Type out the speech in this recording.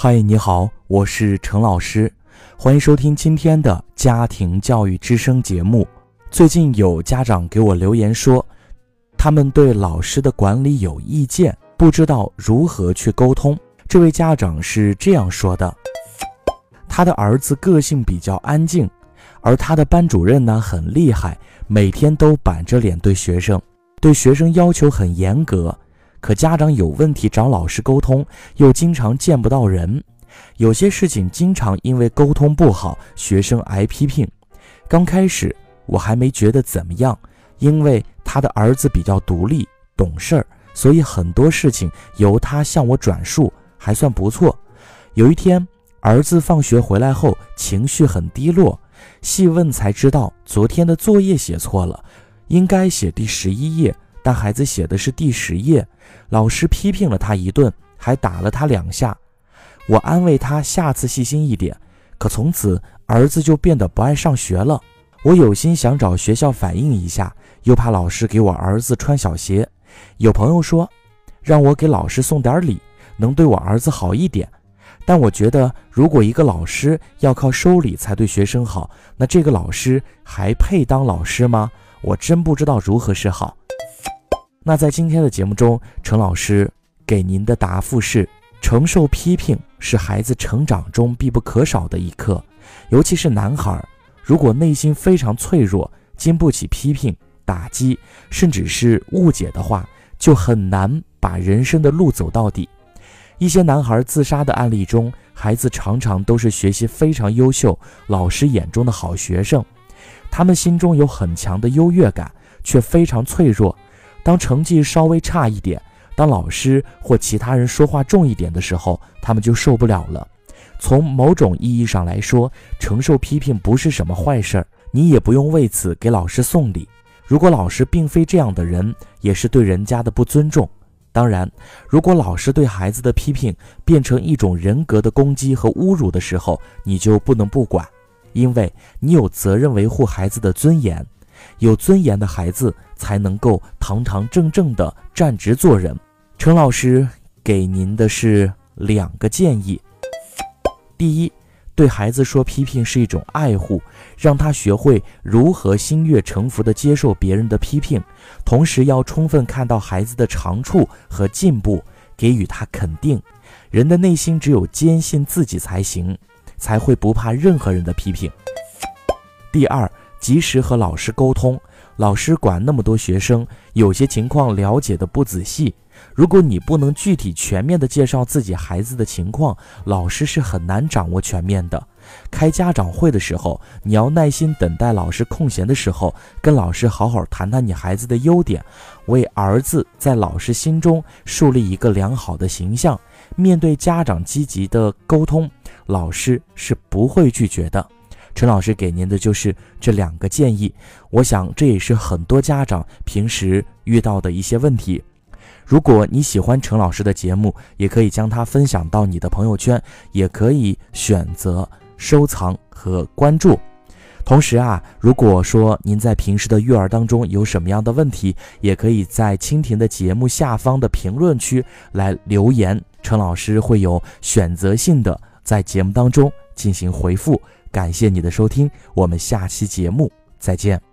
嗨，你好，我是陈老师，欢迎收听今天的家庭教育之声节目。最近有家长给我留言说，他们对老师的管理有意见，不知道如何去沟通。这位家长是这样说的：他的儿子个性比较安静，而他的班主任呢很厉害，每天都板着脸对学生，对学生要求很严格。可家长有问题找老师沟通，又经常见不到人，有些事情经常因为沟通不好，学生挨批评。刚开始我还没觉得怎么样，因为他的儿子比较独立懂事儿，所以很多事情由他向我转述，还算不错。有一天，儿子放学回来后情绪很低落，细问才知道昨天的作业写错了，应该写第十一页。但孩子写的是第十页，老师批评了他一顿，还打了他两下。我安慰他下次细心一点，可从此儿子就变得不爱上学了。我有心想找学校反映一下，又怕老师给我儿子穿小鞋。有朋友说，让我给老师送点礼，能对我儿子好一点。但我觉得，如果一个老师要靠收礼才对学生好，那这个老师还配当老师吗？我真不知道如何是好。那在今天的节目中，陈老师给您的答复是：承受批评是孩子成长中必不可少的一课，尤其是男孩，如果内心非常脆弱，经不起批评、打击，甚至是误解的话，就很难把人生的路走到底。一些男孩自杀的案例中，孩子常常都是学习非常优秀、老师眼中的好学生，他们心中有很强的优越感，却非常脆弱。当成绩稍微差一点，当老师或其他人说话重一点的时候，他们就受不了了。从某种意义上来说，承受批评不是什么坏事儿，你也不用为此给老师送礼。如果老师并非这样的人，也是对人家的不尊重。当然，如果老师对孩子的批评变成一种人格的攻击和侮辱的时候，你就不能不管，因为你有责任维护孩子的尊严。有尊严的孩子才能够堂堂正正地站直做人。陈老师给您的是两个建议：第一，对孩子说批评是一种爱护，让他学会如何心悦诚服地接受别人的批评，同时要充分看到孩子的长处和进步，给予他肯定。人的内心只有坚信自己才行，才会不怕任何人的批评。第二。及时和老师沟通，老师管那么多学生，有些情况了解的不仔细。如果你不能具体全面的介绍自己孩子的情况，老师是很难掌握全面的。开家长会的时候，你要耐心等待老师空闲的时候，跟老师好好谈谈你孩子的优点，为儿子在老师心中树立一个良好的形象。面对家长积极的沟通，老师是不会拒绝的。陈老师给您的就是这两个建议，我想这也是很多家长平时遇到的一些问题。如果你喜欢陈老师的节目，也可以将它分享到你的朋友圈，也可以选择收藏和关注。同时啊，如果说您在平时的育儿当中有什么样的问题，也可以在蜻蜓的节目下方的评论区来留言，陈老师会有选择性的在节目当中进行回复。感谢你的收听，我们下期节目再见。